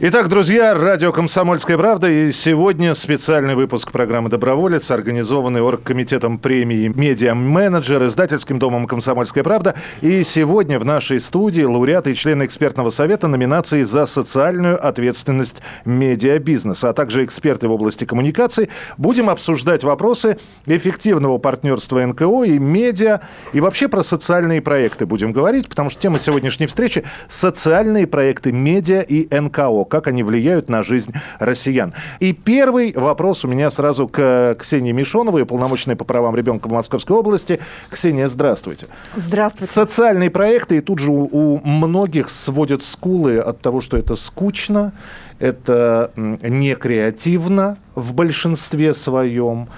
Итак, друзья, радио «Комсомольская правда» и сегодня специальный выпуск программы «Доброволец», организованный оргкомитетом премии «Медиа-менеджер», издательским домом «Комсомольская правда». И сегодня в нашей студии лауреаты и члены экспертного совета номинации за социальную ответственность медиабизнеса, а также эксперты в области коммуникаций. Будем обсуждать вопросы эффективного партнерства НКО и медиа, и вообще про социальные проекты будем говорить, потому что тема сегодняшней встречи – социальные проекты медиа и НКО как они влияют на жизнь россиян. И первый вопрос у меня сразу к Ксении Мишоновой, полномочной по правам ребенка в Московской области. Ксения, здравствуйте. Здравствуйте. Социальные проекты, и тут же у, у многих сводят скулы от того, что это скучно, это не креативно в большинстве своем.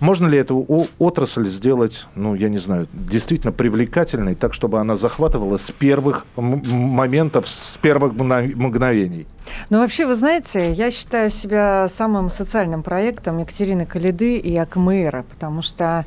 Можно ли эту отрасль сделать, ну, я не знаю, действительно привлекательной, так, чтобы она захватывала с первых моментов, с первых мгновений? Ну, вообще, вы знаете, я считаю себя самым социальным проектом Екатерины Калиды и Акмэра, потому что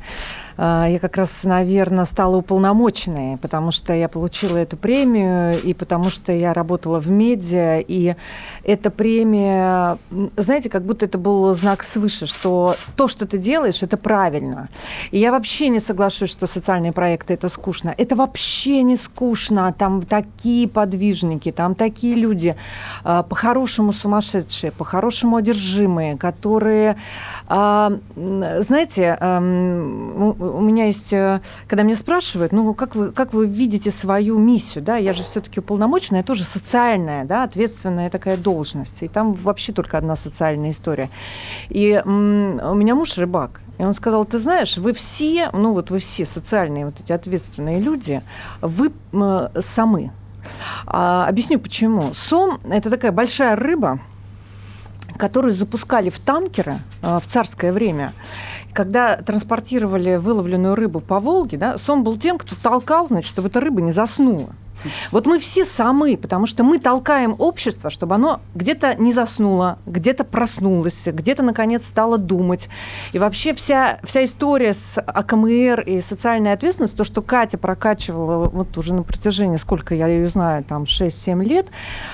я как раз, наверное, стала уполномоченной, потому что я получила эту премию, и потому что я работала в медиа, и эта премия, знаете, как будто это был знак свыше, что то, что ты делаешь, это правильно. И я вообще не соглашусь, что социальные проекты – это скучно. Это вообще не скучно. Там такие подвижники, там такие люди, э, по-хорошему сумасшедшие, по-хорошему одержимые, которые, а, знаете, у меня есть, э, когда меня спрашивают, ну, как вы, как вы видите свою миссию, да, я же все-таки уполномоченная, тоже социальная, да, ответственная такая должность, и там вообще только одна социальная история. И у меня муж рыбак, и он сказал, ты знаешь, вы все, ну вот вы все социальные вот эти ответственные люди, вы самы, а, объясню почему. Сом – это такая большая рыба, которую запускали в танкеры а, в царское время. Когда транспортировали выловленную рыбу по Волге, да, Сом был тем, кто толкал, значит, чтобы эта рыба не заснула. Вот мы все самы, потому что мы толкаем общество, чтобы оно где-то не заснуло, где-то проснулось, где-то, наконец, стало думать. И вообще вся, вся история с АКМР и социальной ответственностью, то, что Катя прокачивала вот уже на протяжении, сколько я ее знаю, там 6-7 лет,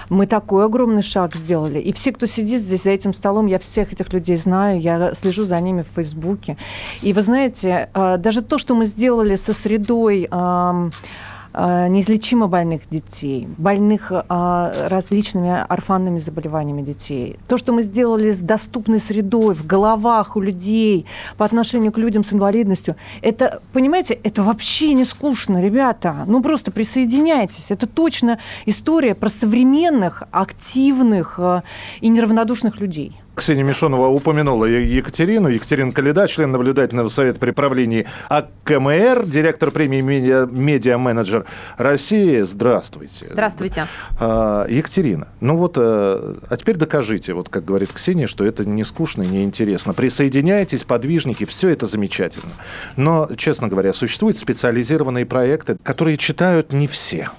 мы такой огромный шаг сделали. И все, кто сидит здесь за этим столом, я всех этих людей знаю, я слежу за ними в Фейсбуке. И вы знаете, э, даже то, что мы сделали со средой неизлечимо больных детей, больных э, различными орфанными заболеваниями детей. То, что мы сделали с доступной средой в головах у людей по отношению к людям с инвалидностью, это, понимаете, это вообще не скучно, ребята. Ну, просто присоединяйтесь. Это точно история про современных, активных э, и неравнодушных людей. Ксения Мишонова упомянула Екатерину. Екатерина Калида, член наблюдательного совета при правлении АКМР, директор премии «Медиа-менеджер России». Здравствуйте. Здравствуйте. А, Екатерина, ну вот, а, а теперь докажите, вот как говорит Ксения, что это не скучно и не интересно. Присоединяйтесь, подвижники, все это замечательно. Но, честно говоря, существуют специализированные проекты, которые читают не все.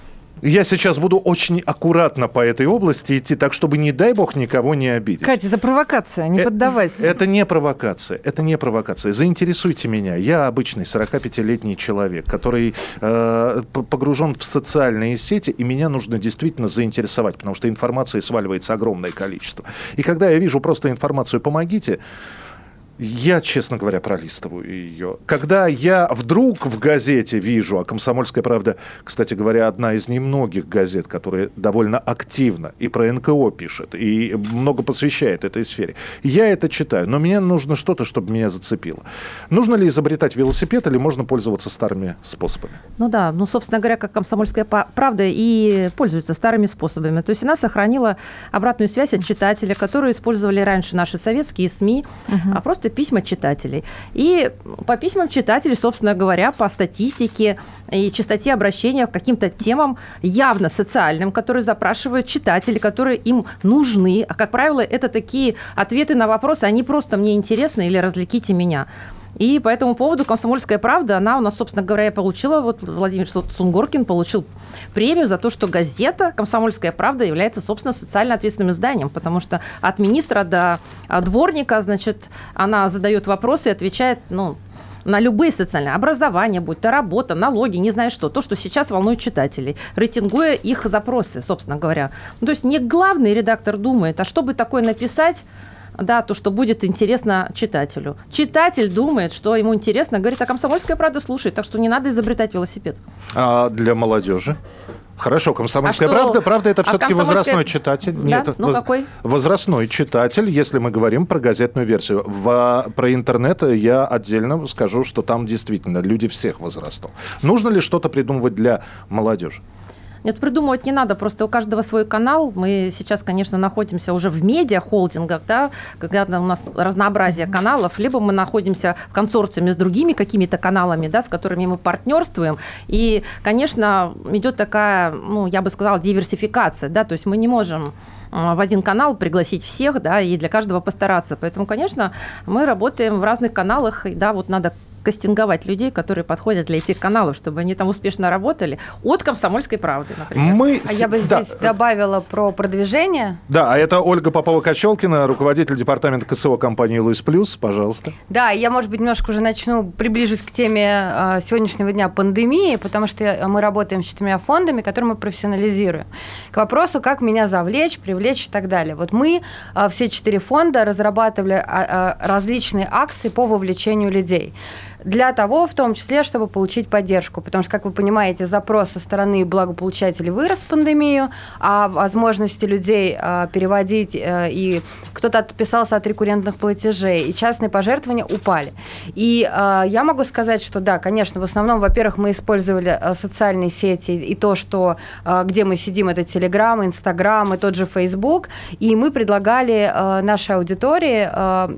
Я сейчас буду очень аккуратно по этой области идти, так чтобы, не дай бог, никого не обидеть. Катя, это провокация, не э- поддавайся. Это не провокация, это не провокация. Заинтересуйте меня. Я обычный 45-летний человек, который э, погружен в социальные сети, и меня нужно действительно заинтересовать, потому что информации сваливается огромное количество. И когда я вижу просто информацию «помогите», я, честно говоря, пролистываю ее. Когда я вдруг в газете вижу, а «Комсомольская правда», кстати говоря, одна из немногих газет, которая довольно активно и про НКО пишет, и много посвящает этой сфере, я это читаю. Но мне нужно что-то, чтобы меня зацепило. Нужно ли изобретать велосипед или можно пользоваться старыми способами? Ну да, ну, собственно говоря, как «Комсомольская правда» и пользуется старыми способами. То есть она сохранила обратную связь от читателя, которую использовали раньше наши советские СМИ, угу. а просто письма читателей. И по письмам читателей, собственно говоря, по статистике и частоте обращения к каким-то темам явно социальным, которые запрашивают читатели, которые им нужны. А, как правило, это такие ответы на вопросы, они просто мне интересны или развлеките меня. И по этому поводу «Комсомольская правда», она у нас, собственно говоря, получила, вот Владимир Сунгоркин получил премию за то, что газета «Комсомольская правда» является, собственно, социально ответственным изданием, потому что от министра до а, дворника, значит, она задает вопросы и отвечает, ну, на любые социальные образования, будь то работа, налоги, не знаю что, то, что сейчас волнует читателей, рейтингуя их запросы, собственно говоря. Ну, то есть не главный редактор думает, а чтобы такое написать, да, то, что будет интересно читателю. Читатель думает, что ему интересно, говорит, а комсомольская правда слушает, так что не надо изобретать велосипед. А для молодежи? Хорошо, комсомольская А что? правда, правда, это А все-таки комсомольская- возрастной читатель. Да? Ну, какой? Возрастной читатель, если мы говорим про газетную версию. В- про интернет я отдельно скажу, что там действительно люди всех возрастов. Нужно ли что-то придумывать для молодежи? Нет, придумывать не надо, просто у каждого свой канал. Мы сейчас, конечно, находимся уже в медиа-холдингах, да, когда у нас разнообразие каналов, либо мы находимся в консорциуме с другими какими-то каналами, да, с которыми мы партнерствуем. И, конечно, идет такая, ну, я бы сказала, диверсификация, да, то есть мы не можем э, в один канал пригласить всех, да, и для каждого постараться. Поэтому, конечно, мы работаем в разных каналах, да, вот надо кастинговать людей, которые подходят для этих каналов, чтобы они там успешно работали. От «Комсомольской правды», например. Мы А я бы да, здесь добавила про продвижение. Да, а это Ольга Попова-Кочелкина, руководитель департамента КСО компании «Луис Плюс». Пожалуйста. Да, я, может быть, немножко уже начну, приближусь к теме э, сегодняшнего дня пандемии, потому что мы работаем с четырьмя фондами, которые мы профессионализируем. К вопросу, как меня завлечь, привлечь и так далее. Вот мы, э, все четыре фонда, разрабатывали а, а, различные акции по вовлечению людей. Для того, в том числе, чтобы получить поддержку. Потому что, как вы понимаете, запрос со стороны благополучателей вырос в пандемию, а возможности людей э, переводить, э, и кто-то отписался от рекуррентных платежей, и частные пожертвования упали. И э, я могу сказать, что да, конечно, в основном, во-первых, мы использовали э, социальные сети и то, что где мы сидим, это Телеграм, Инстаграм и тот же Фейсбук, и мы предлагали нашей аудитории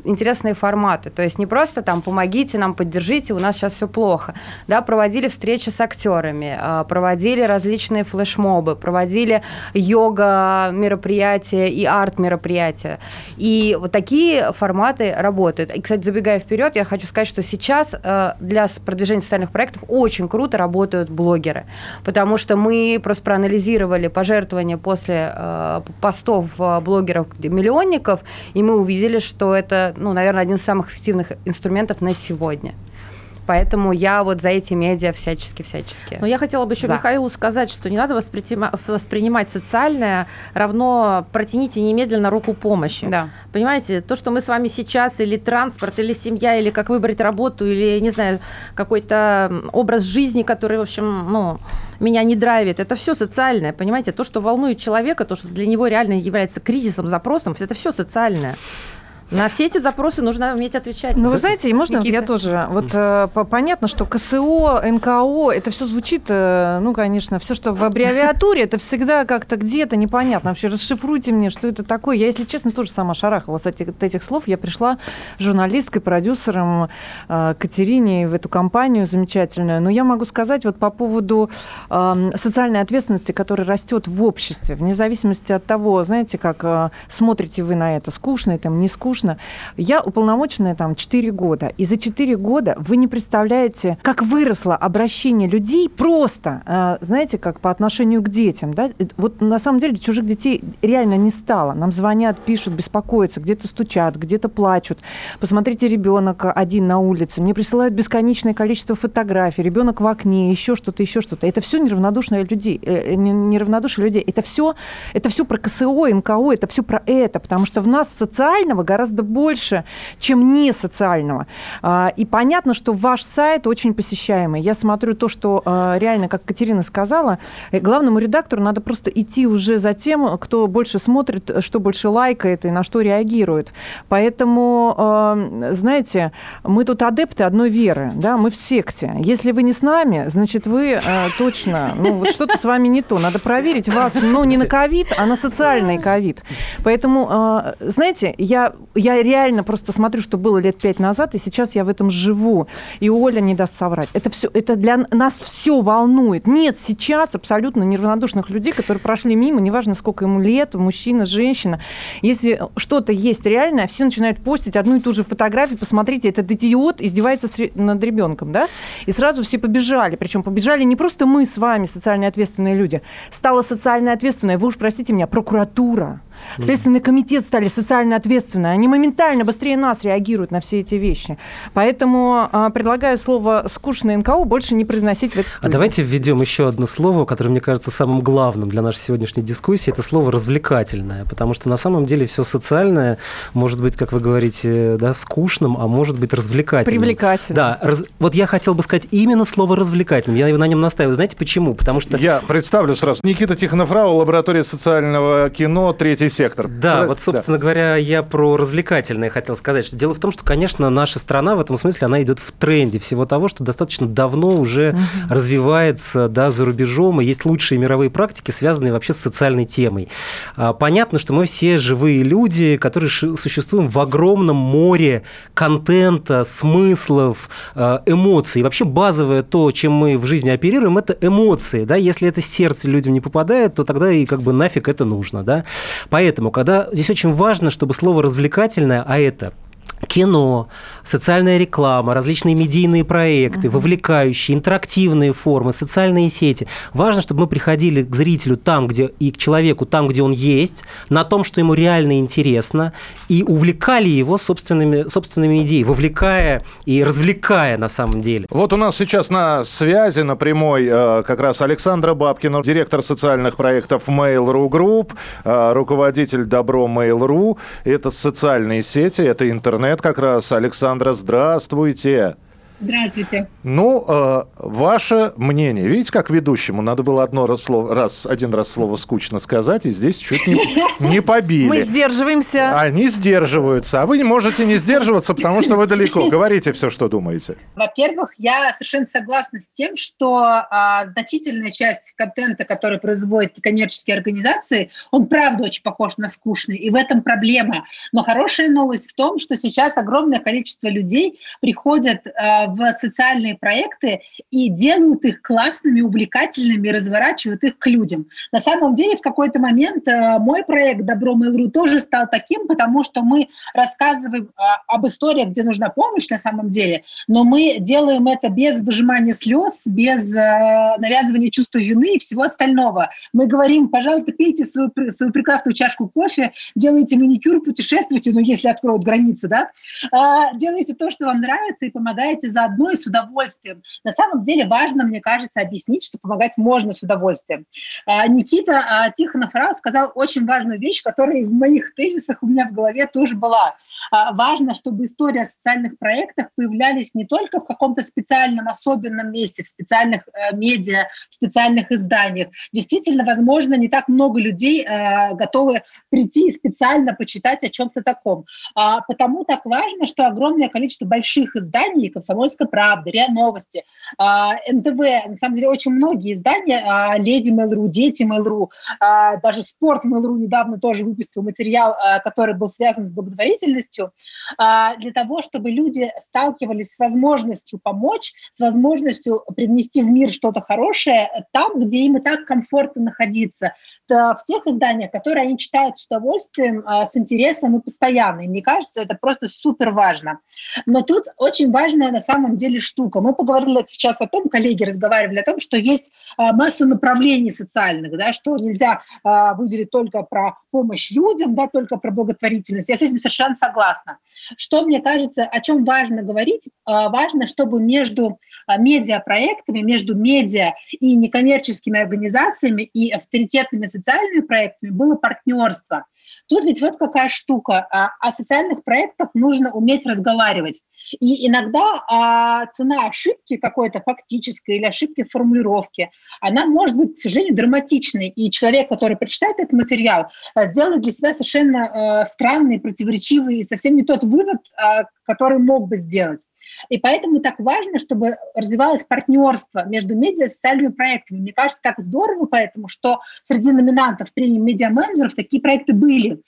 интересные форматы. То есть не просто там помогите нам, поддержите, у нас сейчас все плохо. Да, проводили встречи с актерами, э, проводили различные флешмобы, проводили йога мероприятия и арт мероприятия. И вот такие форматы работают. И, кстати, забегая вперед, я хочу сказать, что сейчас э, для продвижения социальных проектов очень круто работают блогеры, потому что мы просто проанализировали пожертвования после э, постов э, блогеров-миллионников, и мы увидели, что это, ну, наверное, один из самых эффективных инструментов на сегодня. Поэтому я вот за эти медиа всячески-всячески. Но я хотела бы еще За. Михаилу сказать, что не надо воспринима- воспринимать социальное равно протяните немедленно руку помощи. Да. Понимаете, то, что мы с вами сейчас, или транспорт, или семья, или как выбрать работу, или, не знаю, какой-то образ жизни, который, в общем, ну, меня не драйвит, это все социальное, понимаете? То, что волнует человека, то, что для него реально является кризисом, запросом, это все социальное. На все эти запросы нужно уметь отвечать. Ну, вы знаете, и можно вот я Никита? тоже. Вот э, по- понятно, что КСО, НКО, это все звучит, э, ну, конечно, все, что в аббревиатуре, это всегда как-то где-то непонятно. Вообще, расшифруйте мне, что это такое. Я, если честно, тоже сама шарахалась от этих, от этих слов. Я пришла журналисткой, продюсером э, Катерине в эту компанию замечательную. Но я могу сказать вот по поводу э, социальной ответственности, которая растет в обществе, вне зависимости от того, знаете, как э, смотрите вы на это, скучно это, не скучно. Я уполномоченная там 4 года, и за 4 года вы не представляете, как выросло обращение людей просто, э, знаете, как по отношению к детям. Да? Это- Вот на самом деле чужих детей реально не стало. Нам звонят, пишут, беспокоятся, где-то стучат, где-то плачут. Посмотрите, ребенок один на улице. Мне присылают бесконечное количество фотографий. Ребенок в окне, еще что-то, еще что-то. Это все неравнодушные людей, э, не- неравнодушие людей. Это все, это все про КСО, НКО, это все про это, потому что в нас социального гораздо больше, чем не социального. А, И понятно, что ваш сайт очень посещаемый. Я смотрю то, что а, реально, как Катерина сказала, э, главному редактору надо просто идти уже за тем, кто больше смотрит, что больше лайкает и на что реагирует. Поэтому, э, знаете, мы тут адепты одной веры, да, мы в секте. Если вы не с нами, значит, вы точно, ну, вот что-то с вами не то. Надо проверить вас, ну, не на ковид, а на социальный ковид. Поэтому, знаете, я, я реально просто смотрю, что было лет пять назад, и сейчас я в этом живу. И Оля не даст соврать. Это все, это для нас все волнует. Нет сейчас абсолютно неравнодушных людей, которые прошли мимо, неважно, сколько ему лет, мужчина, женщина. Если что-то есть реальное, все начинают постить одну и ту же фотографию, посмотрите, этот идиот издевается над ребенком, да? И сразу все побежали. Причем побежали не просто мы с вами, социально ответственные люди. Стала социально ответственная, вы уж простите меня, прокуратура. Следственный комитет стали социально ответственны. Они моментально быстрее нас реагируют на все эти вещи. Поэтому а, предлагаю слово «скучное НКО» больше не произносить в эту А студию. давайте введем еще одно слово, которое, мне кажется, самым главным для нашей сегодняшней дискуссии. Это слово «развлекательное». Потому что на самом деле все социальное может быть, как вы говорите, да, скучным, а может быть развлекательным. Привлекательным. Да, раз- вот я хотел бы сказать именно слово «развлекательным». Я его на нем настаиваю. Знаете почему? Потому что... Я представлю сразу. Никита Тихонов-Рау, лаборатория социального кино, третий сектор. Да, Про- вот, собственно говоря, я про развлекательное хотел сказать. Что дело в том, что, конечно, наша страна в этом смысле, она идет в тренде всего того, что достаточно давно уже развивается да, за рубежом, и есть лучшие мировые практики, связанные вообще с социальной темой. А, Понятно, что мы все живые люди, которые существуем в огромном море контента, смыслов, э, эмоций. И вообще базовое то, чем мы в жизни оперируем, это эмоции. Да? Если это сердце людям не попадает, то тогда и как бы нафиг это нужно. Да? Поэтому, когда здесь очень важно, чтобы слово развлекательное, а это кино, социальная реклама, различные медийные проекты, вовлекающие, интерактивные формы, социальные сети. Важно, чтобы мы приходили к зрителю там, где и к человеку там, где он есть, на том, что ему реально интересно, и увлекали его собственными, собственными идеями, вовлекая и развлекая на самом деле. Вот у нас сейчас на связи, на прямой, э, как раз Александра Бабкина, директор социальных проектов Mail.ru Group, э, руководитель Добро Mail.ru. Это социальные сети, это интернет как раз. Александра, здравствуйте. Здравствуйте. Ну, э, ваше мнение. Видите, как ведущему надо было одно раз, слово, раз, один раз слово скучно сказать, и здесь чуть не, не побили. Мы сдерживаемся. Они сдерживаются, а вы не можете не сдерживаться, потому что вы далеко. Говорите все, что думаете. Во-первых, я совершенно согласна с тем, что а, значительная часть контента, который производят коммерческие организации, он правда очень похож на скучный, и в этом проблема. Но хорошая новость в том, что сейчас огромное количество людей приходят а, в социальные проекты и делают их классными, увлекательными, разворачивают их к людям. На самом деле, в какой-то момент а, мой проект «Добро Mail.ru» тоже стал таким, потому что мы рассказываем а, об историях, где нужна помощь на самом деле, но мы делаем это без выжимания слез, без э, навязывания чувства вины и всего остального. Мы говорим, пожалуйста, пейте свою, свою прекрасную чашку кофе, делайте маникюр, путешествуйте, ну, если откроют границы, да, А, делайте то, что вам нравится, и помогаете заодно и с удовольствием. На самом деле важно, мне кажется, объяснить, что помогать можно с удовольствием. А, Никита а, Тихонов-Рау сказал очень важную вещь, которая в моих тезисах у меня в голове тоже была. А, Важно, чтобы истории о социальных проектах появлялись не только в каком-то специальном, особенном месте, в специальных э, медиа, в специальных изданиях. Действительно, возможно, не так много людей э, готовы прийти и специально почитать о чем-то таком. Потому так важно, что огромное количество больших изданий, «Комсомольская правда», РИА Новости, а, НТВ, на самом деле очень многие издания, а, «Леди Mail.ru», «Дети Mail.ru», а, даже «Спорт Mail.ru» недавно тоже выпустил материал, который был связан с благотворительностью, для того, чтобы люди сталкивались с возможностью помочь, с возможностью привнести в мир что-то хорошее там, где им и так комфортно находиться, в тех изданиях, которые они читают с удовольствием, с интересом и постоянно. И мне кажется, это просто супер важно. Но тут очень важная на самом деле штука. Мы поговорили сейчас о том, коллеги разговаривали о том, что есть а, масса направлений социальных, да, что нельзя а, выделить только про помощь людям, да, только про благотворительность. Я с этим совершенно согласна. Что мне кажется, о чем важно говорить? А, Важно, чтобы между медиапроектами, между медиа и некоммерческими организациями и авторитетными социальными проектами было партнерство. Тут ведь вот какая штука. О социальных проектах нужно уметь разговаривать. И иногда а, цена ошибки какой-то фактической или ошибки в формулировке, она может быть, к сожалению, драматичной. И человек, который прочитает этот материал, а, сделает для себя совершенно а, странный, противоречивый и совсем не тот вывод, а, который мог бы сделать. И поэтому так важно, чтобы развивалось партнерство между медиа и социальными проектами. Мне кажется, так здорово, поэтому что среди номинантов премии медиа-менеджеров такие проекты были.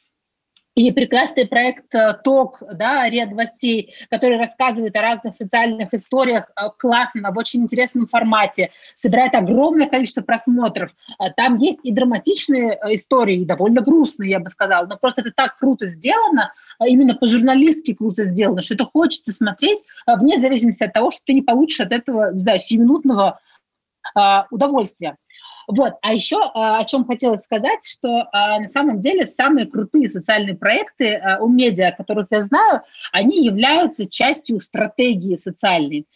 И прекрасный проект э, ТОК, да, ряд новостей, который рассказывает о разных социальных историях э, классно, в очень интересном формате, собирает огромное количество просмотров. Э, Там есть и драматичные истории, и довольно грустные, я бы сказала, но просто это так круто сделано, а именно по-журналистски круто сделано, что это хочется смотреть вне зависимости от того, что ты не получишь от этого, не знаю, сиюминутного удовольствия. Вот. А еще о чем хотелось сказать, что на самом деле самые крутые социальные проекты у медиа, которых я знаю, они являются частью стратегии социальной.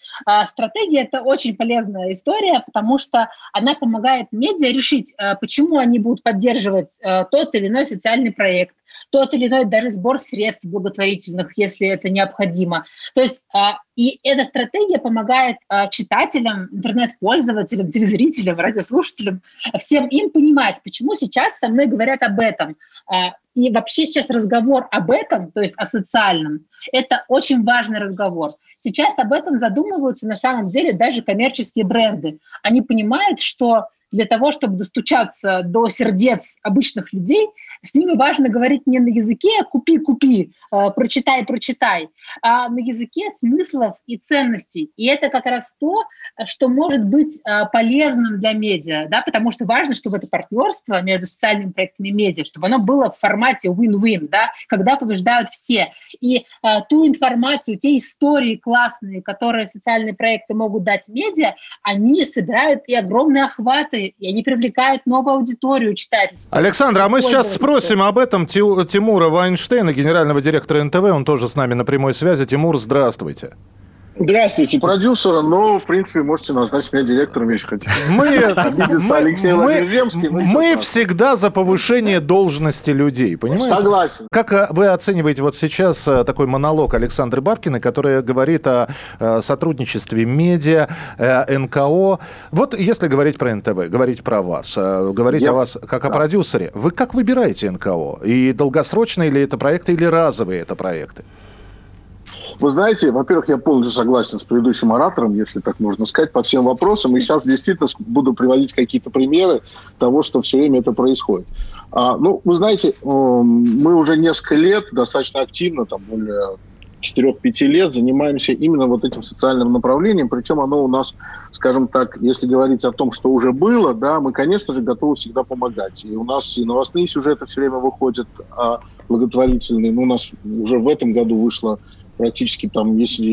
Стратегия – это очень полезная история, потому что она помогает медиа решить, почему они будут поддерживать тот или иной социальный проект, тот или иной даже сбор средств благотворительных, если это необходимо. То есть а, и эта стратегия помогает а, читателям, интернет-пользователям, телезрителям, радиослушателям, всем им понимать, почему сейчас со мной говорят об этом. А, и вообще сейчас разговор об этом, то есть о социальном, это очень важный разговор. Сейчас об этом задумываются на самом деле даже коммерческие бренды. Они понимают, что для того, чтобы достучаться до сердец обычных людей, с ними важно говорить не на языке «купи-купи», э, «прочитай-прочитай», а на языке смыслов и ценностей. И это как раз то, что может быть э, полезным для медиа, да, потому что важно, чтобы это партнерство между социальными проектами и медиа, чтобы оно было в формате win-win, да, когда побеждают все. И э, ту информацию, те истории классные, которые социальные проекты могут дать медиа, они собирают и огромные охваты, и они привлекают новую аудиторию читательскую. Александр, а мы сейчас спросим об этом Тимура Вайнштейна, генерального директора НТВ, он тоже с нами на прямой связи. Тимур, здравствуйте. Здравствуйте, продюсера, но, в принципе, можете назначить меня директором, если хотите. Мы, мы, Алексей мы, мы всегда за повышение должности людей, понимаете? Согласен. Как э, вы оцениваете вот сейчас э, такой монолог Александры Бабкиной, которая говорит о э, сотрудничестве медиа, НКО? Вот если говорить про НТВ, говорить про вас, говорить Я... о вас как о продюсере, вы как выбираете НКО? И долгосрочные ли это проекты, или разовые это проекты? Вы знаете, во-первых, я полностью согласен с предыдущим оратором, если так можно сказать, по всем вопросам. И сейчас действительно буду приводить какие-то примеры того, что все время это происходит. А, ну, вы знаете, мы уже несколько лет достаточно активно, там более 4-5 лет занимаемся именно вот этим социальным направлением, причем оно у нас, скажем так, если говорить о том, что уже было, да, мы, конечно же, готовы всегда помогать. И у нас и новостные сюжеты все время выходят а, благотворительные. Ну, у нас уже в этом году вышло практически там, если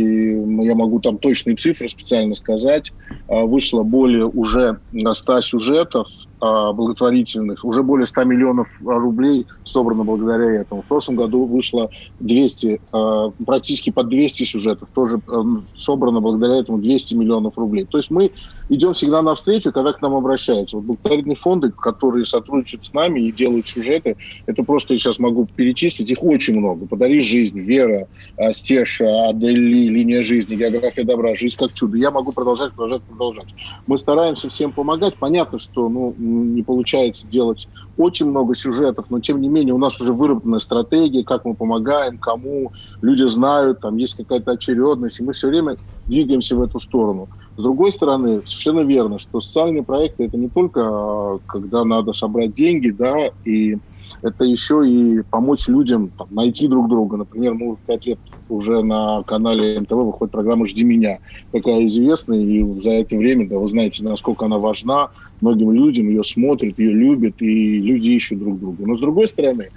я могу там точные цифры специально сказать, а, вышло более уже 100 сюжетов благотворительных, уже более 100 миллионов рублей собрано благодаря этому. В прошлом году вышло 200, а, практически под 200 сюжетов, тоже собрано благодаря этому 200 миллионов рублей. То есть мы идем всегда навстречу, когда к нам обращаются. Вот благотворительные фонды, которые сотрудничают с нами и делают сюжеты, это просто я сейчас могу перечислить, их очень много. «Подари жизнь», «Вера», «Стеша», «Адели», «Линия жизни», «География добра», «Жизнь как чудо». Я могу продолжать, продолжать, продолжать. Мы стараемся всем помогать. Понятно, что ну, не получается делать очень много сюжетов, но тем не менее у нас уже выработана стратегия, как мы помогаем, кому, люди знают, там есть какая-то очередность, и мы все время двигаемся в эту сторону. С другой стороны, совершенно верно, что социальные проекты это не только а, когда надо собрать деньги, да, и это еще и помочь людям там, найти друг друга. Например, мы в пять лет уже на канале МТВ выходит программа «Жди меня», такая известная, и за это время, да, вы знаете, насколько она важна многим людям, ее смотрят, ее любят, и люди ищут друг друга. Но с другой стороны,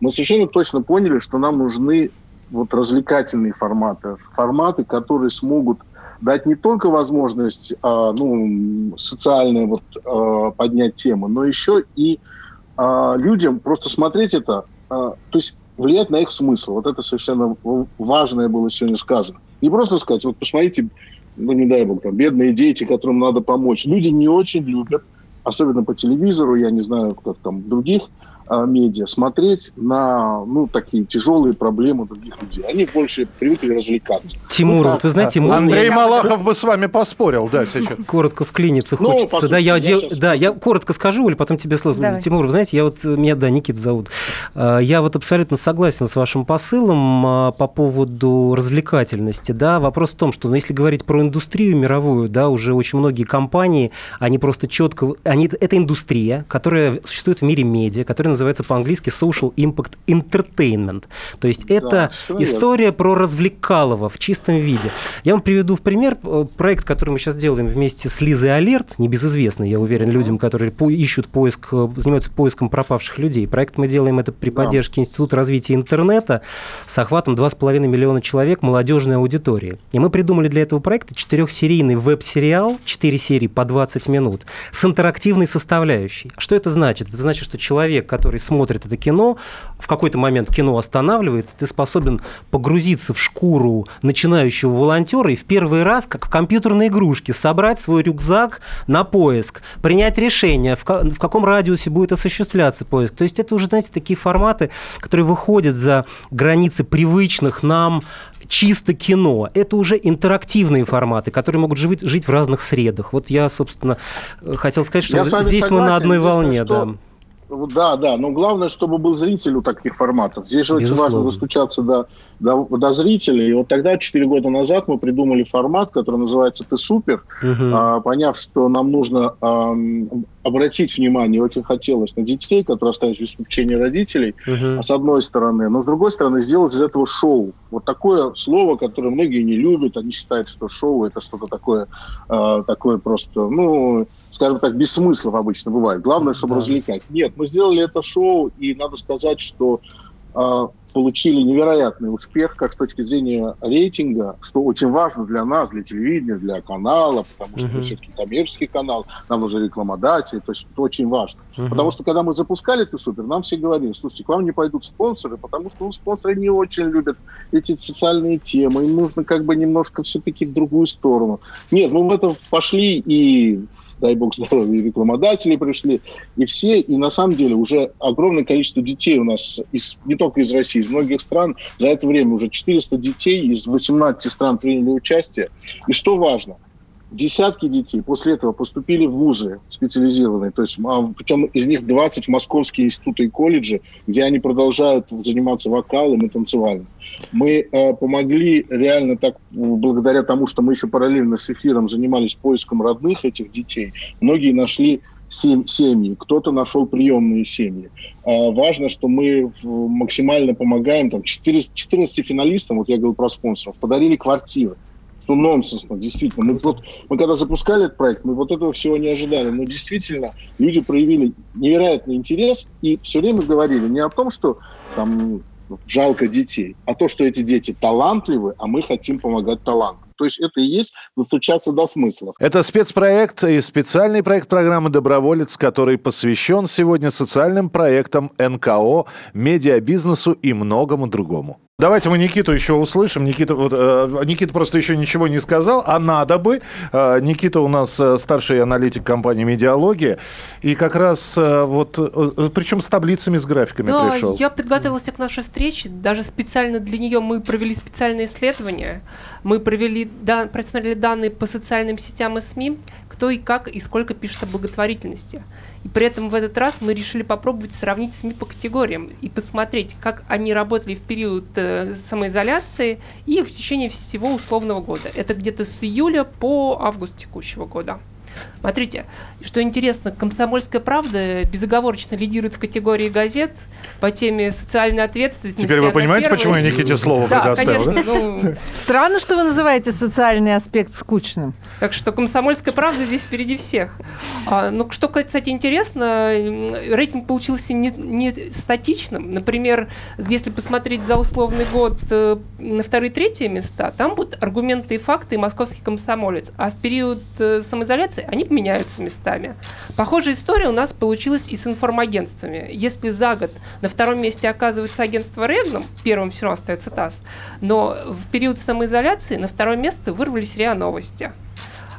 мы совершенно точно поняли, что нам нужны вот развлекательные форматы, форматы, которые смогут дать не только возможность а, ну, социально вот, а, поднять тему, но еще и а, людям просто смотреть это, а, то есть влиять на их смысл. Вот это совершенно важное было сегодня сказано. Не просто сказать, вот посмотрите, ну не дай бог, там, бедные дети, которым надо помочь. Люди не очень любят, особенно по телевизору, я не знаю, как там других медиа, смотреть на ну, такие тяжелые проблемы других людей. Они больше привыкли развлекаться. Тимур, ну, вот вы знаете... Можно... Андрей Малахов бы с вами поспорил, да, сейчас. Коротко вклиниться ну, хочется. Сути, да, я, я, сейчас... да, я коротко скажу, или потом тебе слово. Давай. Тимур, вы знаете, я вот, меня, да, Никит зовут. А, я вот абсолютно согласен с вашим посылом а, по поводу развлекательности. Да, вопрос в том, что ну, если говорить про индустрию мировую, да, уже очень многие компании, они просто четко... Они, это индустрия, которая существует в мире медиа, которая называется по-английски social impact entertainment. То есть это совершенно история про развлекалово в чистом виде. Я вам приведу в пример э, проект, который мы сейчас делаем вместе с Лизой Алерт, небезызвестный, я уверен, людям, которые по- ищут поиск, э, занимаются поиском пропавших людей. Проект мы делаем это при Да. поддержке Института развития интернета с охватом 2,5 миллиона человек молодежной аудитории. И мы придумали для этого проекта четырехсерийный веб-сериал, 4 серии по 20 минут, с интерактивной составляющей. Что это значит? Это значит, что человек, который смотрит это кино, в какой-то момент кино останавливается, ты способен погрузиться в шкуру начинающего волонтера и в первый раз, как в компьютерной игрушке, собрать свой рюкзак на поиск, принять решение, в, ка- в каком радиусе будет осуществляться поиск. То есть это уже, знаете, такие форматы, которые выходят за границы привычных нам чисто кино. Это уже интерактивные форматы, которые могут жить, жить в разных средах. Вот я, собственно, э, хотел сказать, что Я здесь мы согласен. на одной волне. что- Да. Да, да, но главное, чтобы был зритель у таких форматов. Здесь же очень Безусловно. важно достучаться до, до, до зрителей. И вот тогда, 4 года назад, мы придумали формат, который называется «Ты супер». А, поняв, что нам нужно ам, обратить внимание, очень хотелось, на детей, которые остались без попечения родителей, а с одной стороны, но с другой стороны сделать из этого шоу. Вот такое слово, которое многие не любят, они считают, что шоу это что-то такое, э, такое просто, ну, скажем так, без смыслов обычно бывает. Главное, чтобы Да. развлекать. Нет, мы сделали это шоу, и надо сказать, что э, получили невероятный успех как с точки зрения рейтинга, что очень важно для нас, для телевидения, для канала, потому что Мгм. мы все-таки коммерческий канал, нам нужны рекламодатели, то есть это очень важно. Мгм. Потому что когда мы запускали «Ты супер», нам все говорили, слушайте, к вам не пойдут спонсоры, потому что ну, спонсоры не очень любят эти социальные темы, им нужно как бы немножко все-таки в другую сторону. Нет, мы в это пошли и дай бог здоровья, и рекламодатели пришли, и все, и на самом деле уже огромное количество детей у нас, из, не только из России, из многих стран, за это время уже 400 детей из 18 стран приняли участие. И что важно, десятки детей после этого поступили в вузы специализированные, то есть а, причем из них 20 в московские институты и колледжи, где они продолжают заниматься вокалом и танцевальным. Мы э, помогли реально так, благодаря тому, что мы еще параллельно с эфиром занимались поиском родных этих детей, многие нашли сем- семьи, кто-то нашел приемные семьи. А, важно, что мы максимально помогаем, там, 14, 14 финалистам, вот я говорил про спонсоров, подарили квартиры что нонсенсно, действительно. Мы, вот, мы когда запускали этот проект, мы вот этого всего не ожидали. Но действительно, люди проявили невероятный интерес и все время говорили не о том, что там жалко детей, а то, что эти дети талантливы, а мы хотим помогать талантам. То есть это и есть достучаться до смысла. Это спецпроект и специальный проект программы «Доброволец», который посвящен сегодня социальным проектам НКО, медиабизнесу и многому другому. Давайте мы Никиту еще услышим. Никита, вот, э, Никита просто еще ничего не сказал, а надо бы. Э, Никита у нас э, старший аналитик компании «Медиалогия». И как раз э, вот, э, причем с таблицами, с графиками Да, пришел. я подготовилась к нашей встрече. Даже специально для нее мы провели специальное исследование. Мы провели, да, просмотрели данные по социальным сетям и СМИ, кто и как и сколько пишет о благотворительности. И при этом в этот раз мы решили попробовать сравнить СМИ по категориям и посмотреть, как они работали в период э, самоизоляции и в течение всего условного года. Это где-то с июля по август текущего года. Смотрите, что интересно, «Комсомольская правда» безоговорочно лидирует в категории газет по теме социальной ответственности. Теперь вы Она понимаете, первая. почему я Никите слово Да, предоставил? да? конечно. ну, Странно, что вы называете социальный аспект скучным. так что «Комсомольская правда» здесь впереди всех. А, ну, что, кстати, интересно, рейтинг получился не, не статичным. Например, если посмотреть за условный год э, на вторые и третьи места, там будут аргументы и факты и московский комсомолец. А в период э, самоизоляции они поменяются местами. Похожая история у нас получилась и с информагентствами. Если за год на втором месте оказывается агентство Регнум, первым все равно остается ТАСС, но в период самоизоляции на второе место вырвались РИА Новости.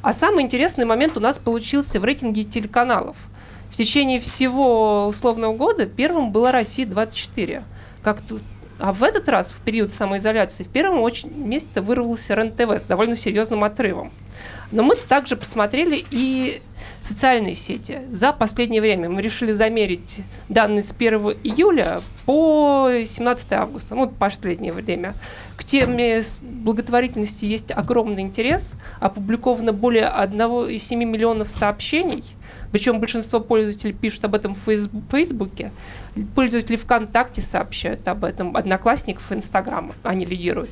А самый интересный момент у нас получился в рейтинге телеканалов. В течение всего условного года первым была «Россия-24». Как а в этот раз, в период самоизоляции, в первом очень месте вырвался РЕН-ТВ с довольно серьезным отрывом. Но мы также посмотрели и социальные сети. За последнее время мы решили замерить данные с 1 июля по 17 августа, ну, последнее время. К теме благотворительности есть огромный интерес. Опубликовано более 1,7 миллионов сообщений. Причем большинство пользователей пишут об этом в Фейсбуке. Пользователи ВКонтакте сообщают об этом. Одноклассников, Инстаграма они лидируют.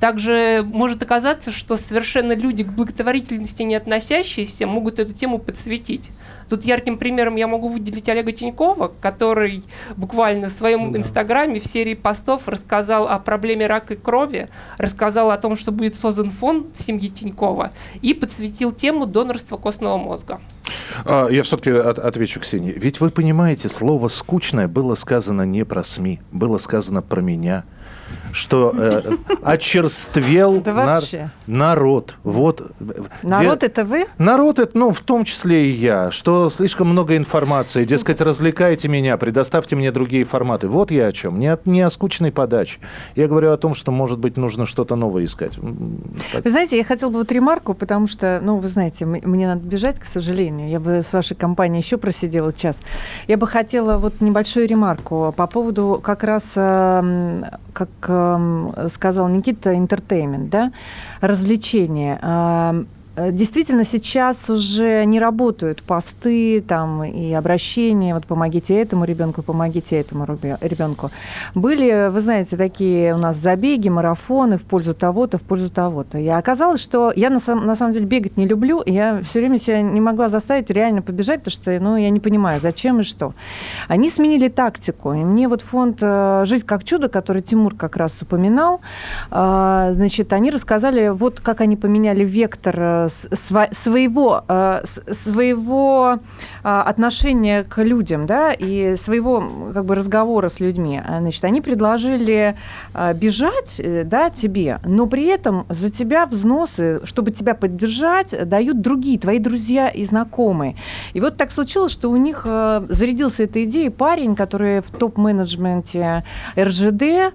Также может оказаться, что совершенно люди к благотворительности не относящиеся могут эту тему подсветить. Тут ярким примером я могу выделить Олега Тинькова, который буквально в своем да. инстаграме в серии постов рассказал о проблеме рака крови, рассказал о том, что будет создан фонд семьи Тинькова и подсветил тему донорства костного мозга. А, я все-таки от, отвечу Ксении. Ведь вы понимаете, слово «скучное» было сказано не про СМИ, было сказано про меня – что э, очерствел да нар- народ. Вот. Народ Де- это вы? Народ это, ну, в том числе и я. Что слишком много информации. Дескать, развлекайте меня, предоставьте мне другие форматы. Вот я о чем. Не, не о скучной подаче. Я говорю о том, что, может быть, нужно что-то новое искать. Так. Вы знаете, я хотела бы вот ремарку, потому что, ну, вы знаете, мне надо бежать, к сожалению. Я бы с вашей компанией еще просидела час. Я бы хотела вот небольшую ремарку по поводу как раз, эм, как сказал Никита, entertainment, да, развлечение. Э, действительно сейчас уже не работают посты там и обращения, вот помогите этому ребенку, помогите этому ребенку. Были, вы знаете, такие у нас забеги, марафоны в пользу того-то, в пользу того-то. И оказалось, что я на, самом, на самом деле бегать не люблю, и я все время себя не могла заставить реально побежать, потому что ну, я не понимаю, зачем и что. Они сменили тактику, и мне вот фонд э, «Жизнь как чудо», который Тимур как раз упоминал, э, значит, они рассказали, вот как они поменяли вектор своего, э, своего а, отношения к людям, да, и своего как бы разговора с людьми. А, значит, они предложили бежать, э, да, тебе, но при этом за тебя взносы, чтобы тебя поддержать, дают другие, твои друзья и знакомые. И вот так случилось, что у них э, зарядился этой идеей парень, который в топ-менеджменте РЖД,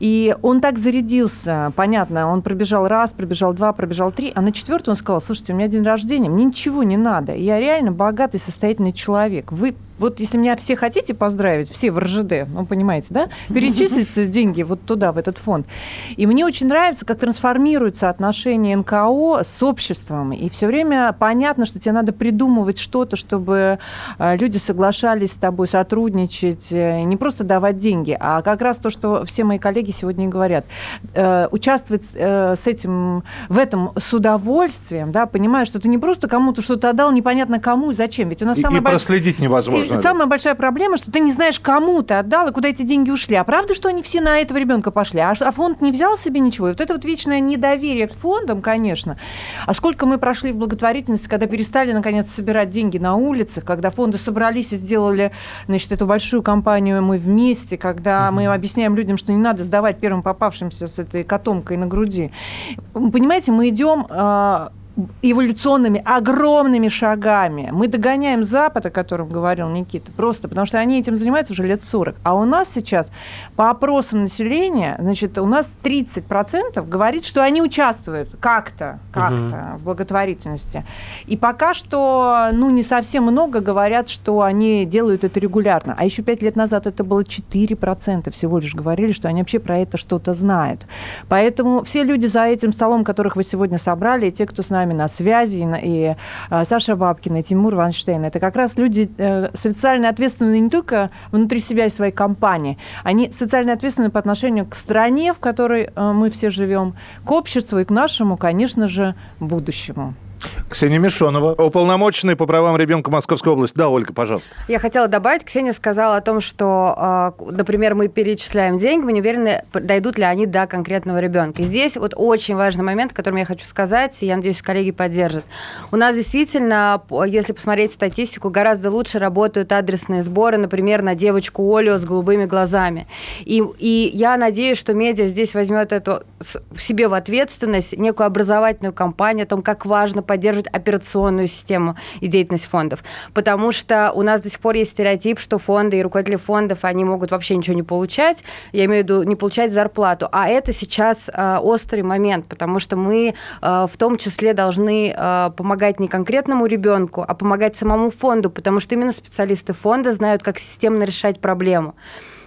и он так зарядился, понятно, он пробежал раз, пробежал два, пробежал три, а на четвертый он сказал, слушайте, у меня день рождения, мне ничего не надо. Я реально богатый, состоятельный человек. Вы вот если меня все хотите поздравить, все в РЖД, ну, понимаете, да, перечислите деньги вот туда, в этот фонд. И мне очень нравится, как трансформируется отношение НКО с обществом. И все время понятно, что тебе надо придумывать что-то, чтобы э, люди соглашались с тобой сотрудничать, э, не просто давать деньги, а как раз то, что все мои коллеги сегодня говорят. Э, участвовать с этим, в этом с удовольствием, да, понимая, что ты не просто кому-то что-то отдал, непонятно кому и зачем. Ведь у нас и, самая и проследить невозможно важно. самая большая проблема, что ты не знаешь, кому ты отдал и куда эти деньги ушли. А правда, что они все на этого ребенка пошли? А, а фонд не взял себе ничего? И вот это вот вечное недоверие к фондам, конечно. А сколько мы прошли в благотворительности, когда перестали, наконец, собирать деньги на улицах, когда фонды собрались и сделали, значит, эту большую кампанию «Мы вместе», когда мы объясняем людям, что не надо сдавать первым попавшимся с этой котомкой на груди. Понимаете, мы идем а, эволюционными огромными шагами. Мы догоняем Запад, о котором говорил Никита, просто потому что они этим занимаются уже лет 40. А у нас сейчас по опросам населения, значит, у нас 30% говорит, что они участвуют как-то, как-то угу. в благотворительности. И пока что, ну, не совсем много говорят, что они делают это регулярно. А еще 5 лет назад это было 4% всего лишь говорили, что они вообще про это что-то знают. Поэтому все люди за этим столом, которых вы сегодня собрали, и те, кто с нами нами на связи, и, и а, Саша Бабкина, и Тимур Ванштейн. Это как раз люди э, социально ответственные не только внутри себя и своей компании, они социально ответственны по отношению к стране, в которой э, мы все живем, к обществу и к нашему, конечно же, будущему. Ксения Мишонова, уполномоченный по правам ребенка Московской области. Да, Ольга, пожалуйста. Я хотела добавить, Ксения сказала о том, что, а, например, мы перечисляем деньги, мы не уверены, дойдут ли они до конкретного ребенка. Здесь вот очень важный момент, о котором я хочу сказать, и я надеюсь, коллеги поддержат. У нас действительно, если посмотреть статистику, гораздо лучше работают адресные сборы, например, на девочку Олю с голубыми глазами. И, и я надеюсь, что медиа здесь возьмет эту себе в ответственность некую образовательную кампанию о том, как важно поддерживать менеджмент, операционную систему и деятельность фондов. Потому что у нас до сих пор есть стереотип, что фонды и руководители фондов, они могут вообще ничего не получать, я имею в виду не получать зарплату. А это сейчас э, острый момент, потому что мы э, в том числе должны э, помогать не конкретному ребенку, а помогать самому фонду, потому что именно специалисты фонда знают, как системно решать проблему.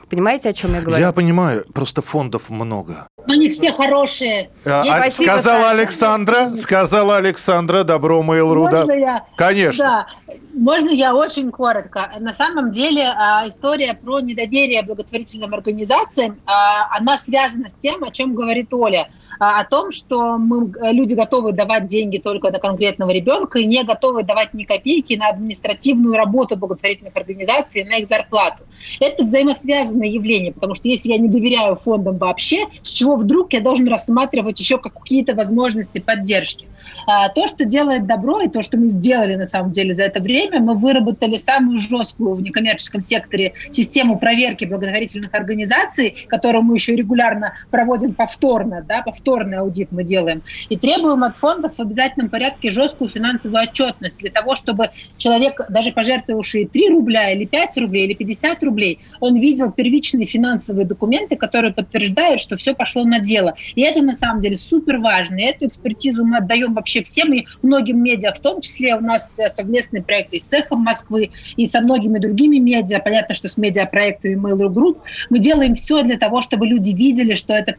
Понимаете, о чем я говорю? Я понимаю, просто фондов много. Они все хорошие. А, а, Спасибо, сказала Саша. Александра, сказала Александра, добро Mail.ru, да. Можно я? Конечно. Да, можно я очень коротко. На самом деле а, история про недоверие благотворительным организациям, а, она связана с тем, о чем говорит Оля. А, О том, что мы, э, люди готовы давать деньги только на конкретного ребенка и не готовы давать ни копейки на административную работу благотворительных организаций, на их зарплату. Это взаимосвязанное явление, потому что если я не доверяю фондам вообще, с чего вдруг я должен рассматривать еще какие-то возможности поддержки? А, То, что делает добро, и то, что мы сделали на самом деле за это время, мы выработали самую жесткую в некоммерческом секторе систему проверки благотворительных организаций, которую мы еще регулярно проводим повторно, да, повторный аудит мы делаем, и требуем от фондов в обязательном порядке жесткую финансовую отчетность для того, чтобы человек, даже пожертвовавший 3 рубля или 5 рублей или 50 рублей, он видел первичные финансовые документы, которые подтверждают, что все пошло на дело. И это на самом деле супер важно. И эту экспертизу мы отдаем вообще всем и многим медиа, в том числе у нас э, совместные проекты с «Эхом Москвы» и со многими другими медиа. Понятно, что с медиапроектами Mail.ru Group мы делаем все для того, чтобы люди видели, что это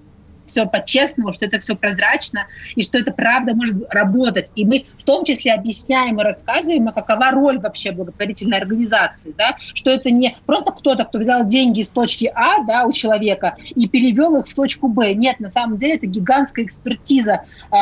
все по-честному, что это все прозрачно, и что это правда может работать. И мы в том числе объясняем и рассказываем, а какова роль вообще благотворительной организации, да? что это не просто кто-то, кто взял деньги из точки А да, у человека и перевел их в точку Б. Нет, на самом деле это гигантская экспертиза э,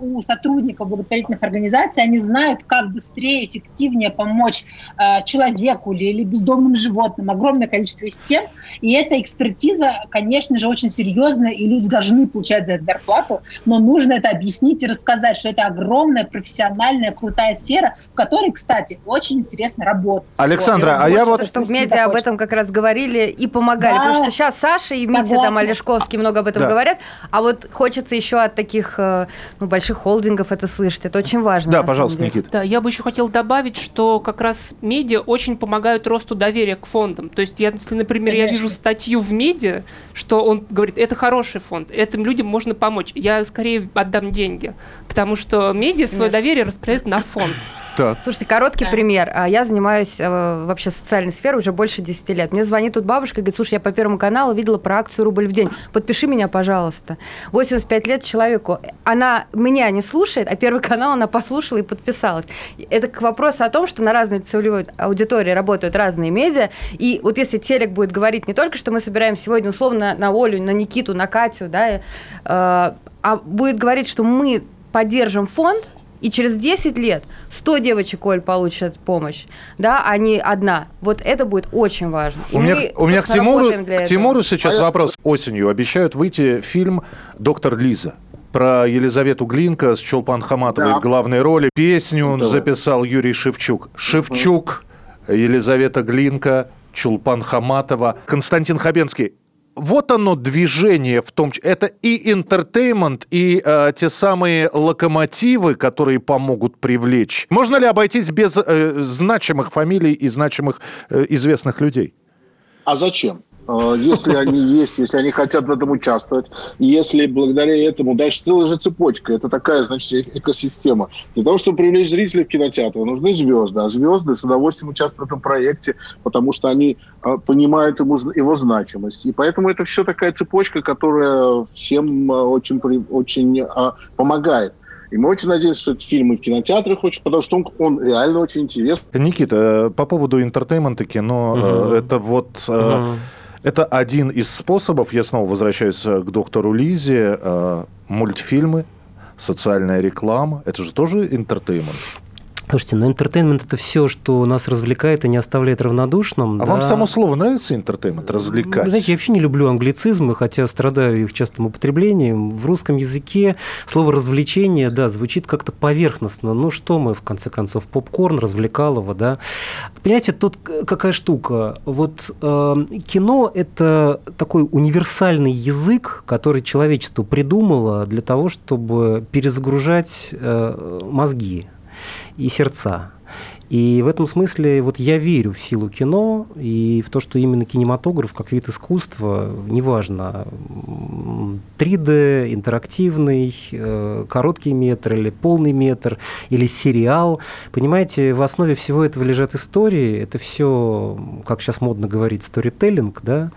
у сотрудников благотворительных организаций. Они знают, как быстрее, эффективнее помочь э, человеку или, или бездомным животным. Огромное количество систем. И эта экспертиза, конечно же, очень серьезная, и люди должны получать за это зарплату, но нужно это объяснить и рассказать, что это огромная, профессиональная, крутая сфера, в которой, кстати, очень интересно работать. Александра, Вот. а я вот- Что в медиа об этом как раз говорили и помогали. Да. Потому что сейчас Саша и Митя там. Олешковский много об этом Да. говорят. А вот хочется еще от таких э, ну, больших холдингов это слышать. Это очень важно. Да, пожалуйста. Никита. Да, я бы еще хотел добавить, что как раз медиа очень помогают росту доверия к фондам. То есть, я, если, например, я Конечно. вижу статью в медиа, что он говорит, это хороший фонд, этим людям можно помочь, я скорее отдам деньги, потому что медиа свое доверие распределяет на фонд. Так. Слушайте, короткий Да. пример. А, Я занимаюсь э, вообще социальной сферой уже больше 10 лет. Мне звонит тут бабушка и говорит, слушай, я по Первому каналу видела про акцию «Рубль в день». Подпиши меня, пожалуйста. 85 лет человеку. Она меня не слушает, а Первый канал она послушала и подписалась. Это к вопросу о том, что на разной целевой аудитории работают разные медиа. И вот если телек будет говорить не только, что мы собираем сегодня условно на Олю, на Никиту, на Катю, да, э, а будет говорить, что мы поддержим фонд, и через 10 лет 100 девочек, Оль, получат помощь, да, а не одна. Вот это будет очень важно. И У меня, мы, у меня к, Тимуру, к этого. Тимуру сейчас А я- вопрос. Осенью обещают выйти фильм «Доктор Лиза». Про Елизавету Глинка с Чулпан Хаматовой Да. в главной роли. Песню Да. записал Юрий Шевчук. Шевчук, Елизавета Глинка, Чулпан Хаматова, Константин Хабенский. Вот оно движение в том числе. Это и entertainment, и э, те самые локомотивы, которые помогут привлечь. Можно ли обойтись без э, значимых фамилий и значимых э, известных людей? А зачем? Э, Если они есть, если они хотят в этом участвовать, и если благодаря этому дальше целая же цепочка, это такая, значит, э- экосистема. Для того, чтобы привлечь зрителей в кинотеатр, нужны звезды, а звезды с удовольствием участвуют в этом проекте, потому что они э, понимают ему, его значимость. И поэтому это все такая цепочка, которая всем э, очень, при- очень э, помогает. И мы очень надеемся, что этот фильм и в кинотеатрах очень, потому что он, он реально очень интересный. Никита, э, по поводу entertainment а кино, э, Мгм. это вот... э, Мгм. Это один из способов, я снова возвращаюсь э, к доктору Лизе, э, мультфильмы, социальная реклама, это же тоже entertainment. Слушайте, ну entertainment это все, что нас развлекает и не оставляет равнодушным. А да. вам само слово нравится entertainment, развлекать? Вы знаете, я вообще не люблю англицизмы, хотя страдаю их частым употреблением. В русском языке слово развлечение, да, звучит как-то поверхностно. Ну что мы, в конце концов, попкорн, развлекалово, да. Понимаете, тут какая штука. Вот э, кино – это такой универсальный язык, который человечество придумало для того, чтобы перезагружать э, мозги. И сердца. И в этом смысле вот я верю в силу кино и в то, что именно кинематограф как вид искусства, неважно, 3D, интерактивный, э, короткий метр или полный метр, или сериал. Понимаете, в основе всего этого лежат истории. Это все, как сейчас модно говорить, сторителлинг, да?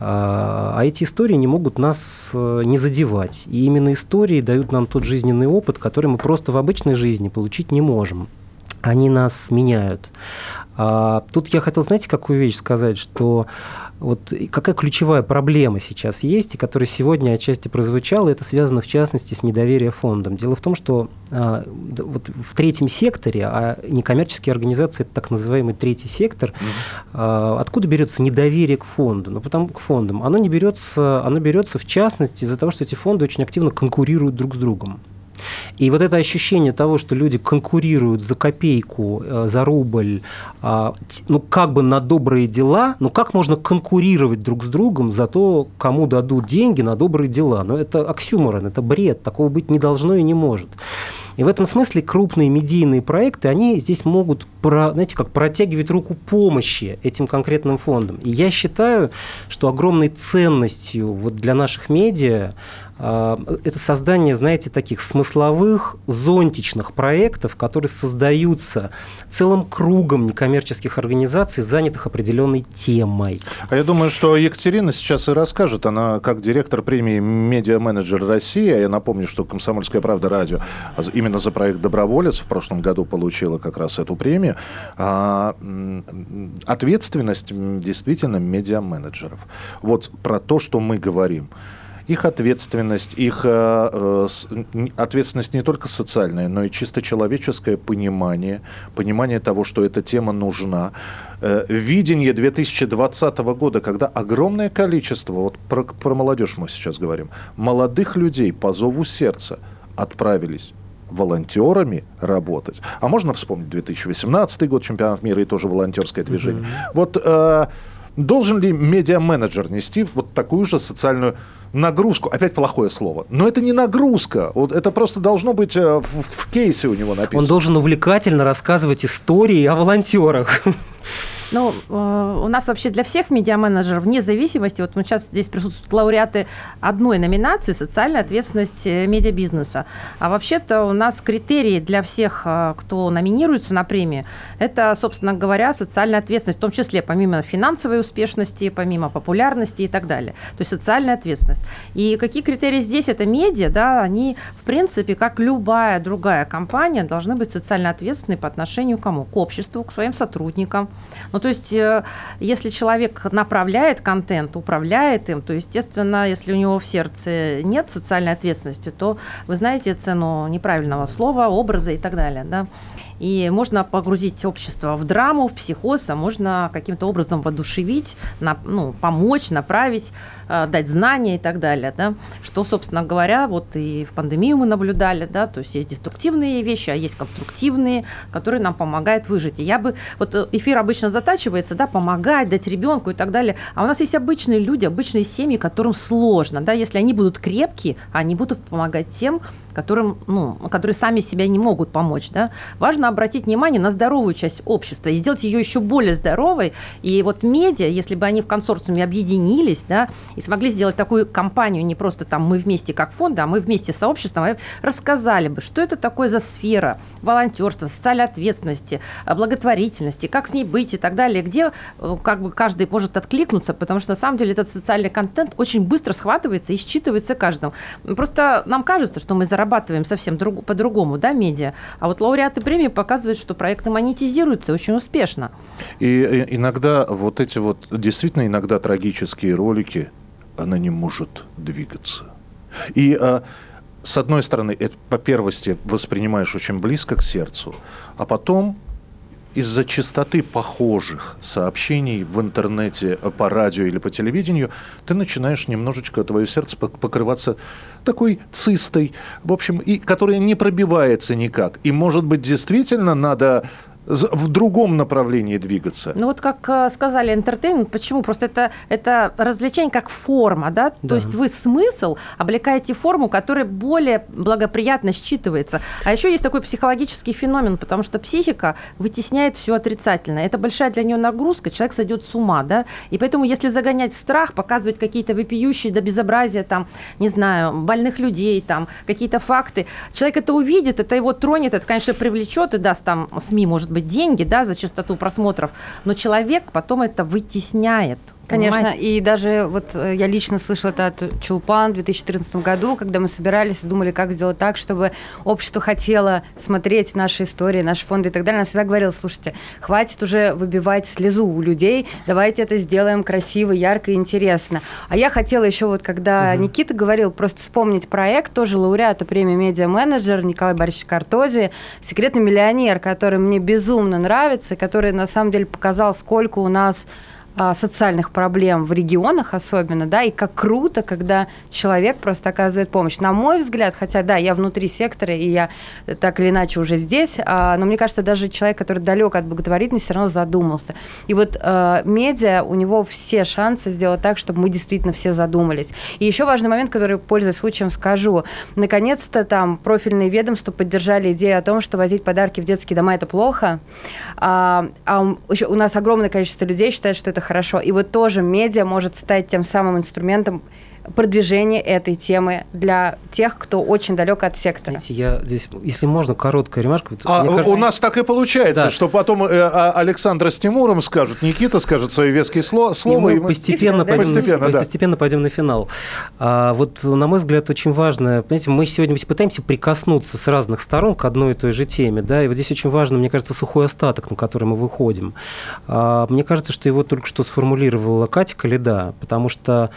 А, а эти истории не могут нас э, не задевать. И именно истории дают нам тот жизненный опыт, который мы просто в обычной жизни получить не можем они нас меняют. А, тут я хотел, знаете, какую вещь сказать, что вот какая ключевая проблема сейчас есть, и которая сегодня отчасти прозвучала, это связано в частности с недоверием фондом. Дело в том, что а, вот в третьем секторе, а некоммерческие организации это так называемый третий сектор, mm-hmm. а, откуда берется недоверие к фонду? Ну, потому к фондам. Оно не берется, оно берется в частности из-за того, что эти фонды очень активно конкурируют друг с другом. И вот это ощущение того, что люди конкурируют за копейку, э, за рубль, а, ну, как бы на добрые дела, ну, как можно конкурировать друг с другом за то, кому дадут деньги на добрые дела? Ну, это оксюморон, это бред, такого быть не должно и не может. И в этом смысле крупные медийные проекты, они здесь могут, про, знаете, как протягивать руку помощи этим конкретным фондам. И я считаю, что огромной ценностью вот для наших медиа это создание, знаете, таких смысловых, зонтичных проектов, которые создаются целым кругом некоммерческих организаций, занятых определенной темой. А я думаю, что Екатерина сейчас и расскажет. Она как директор премии «Медиа-менеджер России», а я напомню, что «Комсомольская правда» радио именно за проект «Доброволец» в прошлом году получила как раз эту премию. А, ответственность действительно медиа-менеджеров. Вот про то, что мы говорим – их ответственность, их э, э, ответственность не только социальная, но и чисто человеческое понимание, понимание того, что эта тема нужна. Э, видение 2020 года, когда огромное количество, вот про, про молодежь мы сейчас говорим, молодых людей по зову сердца отправились волонтерами работать. А можно вспомнить 2018 год, чемпионат мира и тоже волонтерское движение. Mm-hmm. Вот э, должен ли медиа-менеджер нести вот такую же социальную нагрузку, опять плохое слово, но это не нагрузка, вот это просто должно быть э, в, в кейсе у него написано. Он должен увлекательно рассказывать истории о волонтерах. Ну, э, у нас вообще для всех медиаменеджеров, вне зависимости, вот мы сейчас здесь присутствуют лауреаты одной номинации «Социальная ответственность э, медиабизнеса». А вообще-то у нас критерии для всех, э, кто номинируется на премию, это, собственно говоря, социальная ответственность, в том числе помимо финансовой успешности, помимо популярности и так далее. То есть социальная ответственность. И какие критерии здесь? Это медиа, да, они, в принципе, как любая другая компания, должны быть социально ответственны по отношению к кому? К обществу, к своим сотрудникам. Но то есть, э, если человек направляет контент, управляет им, то, естественно, если у него в сердце нет социальной ответственности, то вы знаете цену неправильного слова, образа и так далее. Да? И можно погрузить общество в драму, в психоз, а можно каким-то образом воодушевить, на, ну, помочь, направить, э, дать знания и так далее. Да? Что, собственно говоря, вот и в пандемию мы наблюдали, да, то есть есть деструктивные вещи, а есть конструктивные, которые нам помогают выжить. И я бы, вот э, эфир обычно затачивается, да, помогать, дать ребенку и так далее, а у нас есть обычные люди, обычные семьи, которым сложно, да, если они будут крепкие, они будут помогать тем, которым, ну, которые сами себя не могут помочь. Да? Важно обратить внимание на здоровую часть общества и сделать ее еще более здоровой. И вот медиа, если бы они в консорциуме объединились да, и смогли сделать такую кампанию, не просто там мы вместе как фонд, а мы вместе с сообществом, а рассказали бы, что это такое за сфера волонтерства, социальной ответственности, благотворительности, как с ней быть и так далее, где э, как бы каждый может откликнуться, потому что на самом деле этот социальный контент очень быстро схватывается и считывается каждым. Просто нам кажется, что мы заработали зарабатываем совсем друг, по-другому, да, медиа. А вот лауреаты премии показывают, что проекты монетизируются очень успешно. И иногда вот эти вот действительно иногда трагические ролики, она не может двигаться. И а, с одной стороны, это по первости воспринимаешь очень близко к сердцу, а потом из-за частоты похожих сообщений в интернете, по радио или по телевидению, ты начинаешь немножечко, твое сердце покрываться такой цистой, в общем, и которая не пробивается никак. И, может быть, действительно надо в другом направлении двигаться? Ну вот как э, сказали, entertainment, почему? Просто это, это развлечение как форма, да? Да. То есть вы смысл облекаете форму, которая более благоприятно считывается. А еще есть такой психологический феномен, потому что психика вытесняет все отрицательное. Это большая для нее нагрузка, человек сойдет с ума, да? И поэтому, если загонять в страх, показывать какие-то вопиющие до безобразия, там, не знаю, больных людей, там, какие-то факты, человек это увидит, это его тронет, это, конечно, привлечет и даст там СМИ, может быть, деньги, да, за частоту просмотров, но человек потом это вытесняет. Конечно, понимаете? и даже вот э, я лично слышала это от Чулпан в 2014 году, когда мы собирались и думали, как сделать так, чтобы общество хотело смотреть наши истории, наши фонды и так далее. Она всегда говорила, слушайте, хватит уже выбивать слезу у людей, давайте это сделаем красиво, ярко и интересно. А я хотела еще вот, когда Мгм. Никита говорил, просто вспомнить проект, тоже лауреата премии «Медиа-менеджер» Николай Борисович Картози, «Секретный миллионер», который мне безумно нравится, который на самом деле показал, сколько у нас социальных проблем в регионах особенно, да, и как круто, когда человек просто оказывает помощь. На мой взгляд, хотя, да, я внутри сектора, и я так или иначе уже здесь, а, но мне кажется, даже человек, который далек от благотворительности, все равно задумался. И вот а, медиа, у него все шансы сделать так, чтобы мы действительно все задумались. И еще важный момент, который, пользуясь случаем, скажу. Наконец-то там профильные ведомства поддержали идею о том, что возить подарки в детские дома – это плохо. А, а еще у нас огромное количество людей считает, что это хорошо. И вот тоже медиа может стать тем самым инструментом продвижения этой темы для тех, кто очень далек от сектора. Знаете, я здесь, если можно, короткая ремарка. А мне у кажется- нас так и получается, Да. что потом э, а, Александра с Тимуром скажут, Никита скажет свои веские сло- И слова. мы и мы- постепенно, И да? пойдем, Постепенно, да. постепенно пойдем на финал. А, вот, на мой взгляд, очень важно, понимаете, мы сегодня пытаемся прикоснуться с разных сторон к одной и той же теме, да, и вот здесь очень важно, мне кажется, сухой остаток, на который мы выходим. А, мне кажется, что его только что сформулировала Катя Калида, потому что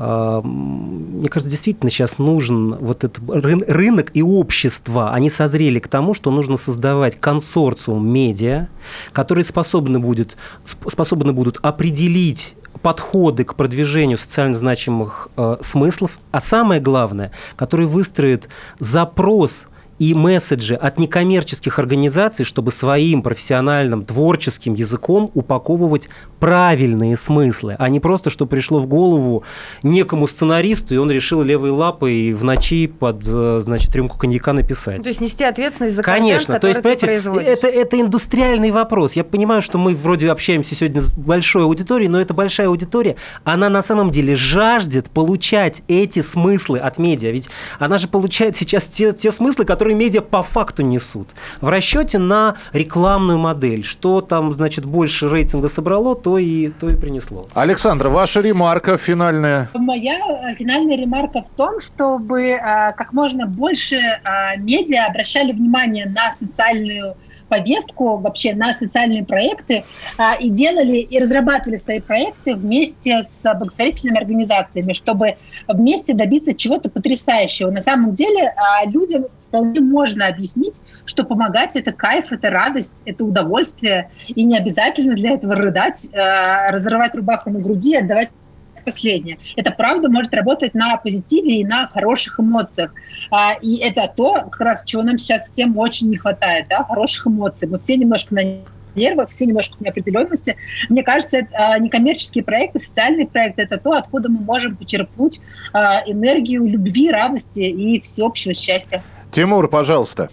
мне кажется, действительно сейчас нужен вот этот рын- рынок и общество. Они созрели к тому, что нужно создавать консорциум медиа, которые способны, будет, сп- способны будут определить подходы к продвижению социально значимых э, смыслов, а самое главное, которые выстроят запрос и месседжи от некоммерческих организаций, чтобы своим профессиональным творческим языком упаковывать правильные смыслы, а не просто, что пришло в голову некому сценаристу, и он решил левой лапой в ночи под, э, значит, рюмку коньяка написать. То есть нести ответственность за Конечно, контент, то есть, понимаете, производишь. это, это индустриальный вопрос. Я понимаю, что мы вроде общаемся сегодня с большой аудиторией, но эта большая аудитория, она на самом деле жаждет получать эти смыслы от медиа. Ведь она же получает сейчас те, те смыслы, которые медиа по факту несут. В расчете на рекламную модель. Что там, значит, больше рейтинга собрало, то и, то и принесло. Александра, ваша ремарка финальная. Моя э, финальная ремарка в том, чтобы э, как можно больше э, медиа обращали внимание на социальную повестку, вообще на социальные проекты а, и делали и разрабатывали свои проекты вместе с благотворительными организациями, чтобы вместе добиться чего-то потрясающего. На самом деле а, людям вполне можно объяснить, что помогать это кайф, это радость, это удовольствие, и не обязательно для этого рыдать, э, разрывать рубаху на груди, отдавать последнее. Это правда может работать на позитиве и на хороших эмоциях. А, и это то, как раз чего нам сейчас всем очень не хватает, да, хороших эмоций. Мы все немножко на нервах, все немножко в неопределенности. Мне кажется, это, а, некоммерческие проекты, социальные проекты – это то, откуда мы можем почерпнуть а, энергию любви, радости и всеобщего счастья. Тимур, пожалуйста.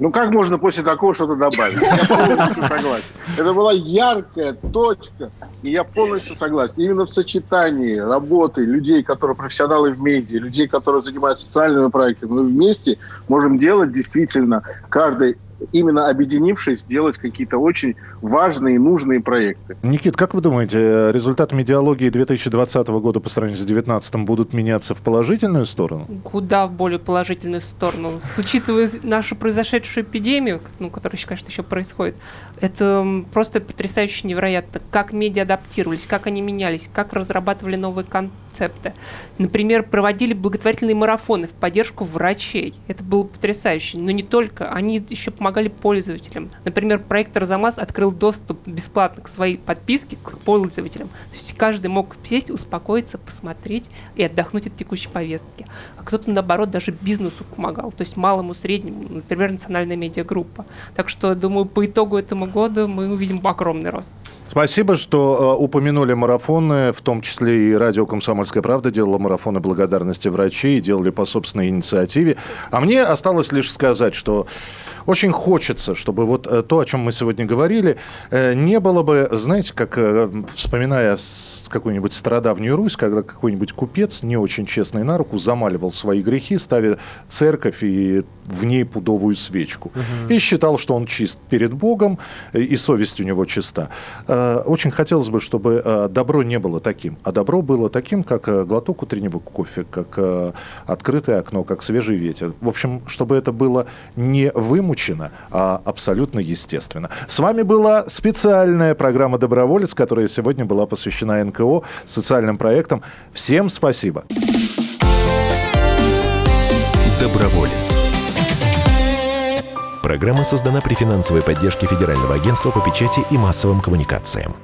Ну как можно после такого что-то добавить? Я полностью согласен. Это была яркая точка, и я полностью согласен. Именно в сочетании работы людей, которые профессионалы в медиа, людей, которые занимаются социальными проектами, мы вместе можем делать действительно каждый именно объединившись, делать какие-то очень важные и нужные проекты. Никит, как вы думаете, э, результаты медиалогии 2020 года по сравнению с 2019 будут меняться в положительную сторону? Куда в более положительную сторону. С учитывая нашу произошедшую эпидемию, ну, которая, еще, конечно, еще происходит, это просто потрясающе невероятно, как медиа адаптировались, как они менялись, как разрабатывали новый контент рецепты. Например, проводили благотворительные марафоны в поддержку врачей. Это было потрясающе. Но не только. Они еще помогали пользователям. Например, проект «Арзамас» открыл доступ бесплатно к своей подписке к пользователям. То есть каждый мог сесть, успокоиться, посмотреть и отдохнуть от текущей повестки. А кто-то, наоборот, даже бизнесу помогал. То есть малому, среднему, например, национальная медиагруппа. Так что, думаю, по итогу этому года мы увидим огромный рост. Спасибо, что э, упомянули марафоны, в том числе и радио «Комсомольская правда» делала марафоны благодарности врачей, делали по собственной инициативе. А мне осталось лишь сказать, что очень хочется, чтобы вот э, то, о чем мы сегодня говорили, э, не было бы, знаете, как э, вспоминая какую-нибудь стародавнюю Русь, когда какой-нибудь купец, не очень честный на руку, замаливал свои грехи, ставя церковь и в ней пудовую свечку. И считал, что он чист перед Богом, и совесть у него чиста. Очень хотелось бы, чтобы добро не было таким, а добро было таким, как глоток утреннего кофе, как открытое окно, как свежий ветер. В общем, чтобы это было не вымучено, а абсолютно естественно. С вами была специальная программа «Доброволец», которая сегодня была посвящена НКО, социальным проектам. Всем спасибо. Доброволец. Программа создана при финансовой поддержке Федерального агентства по печати и массовым коммуникациям.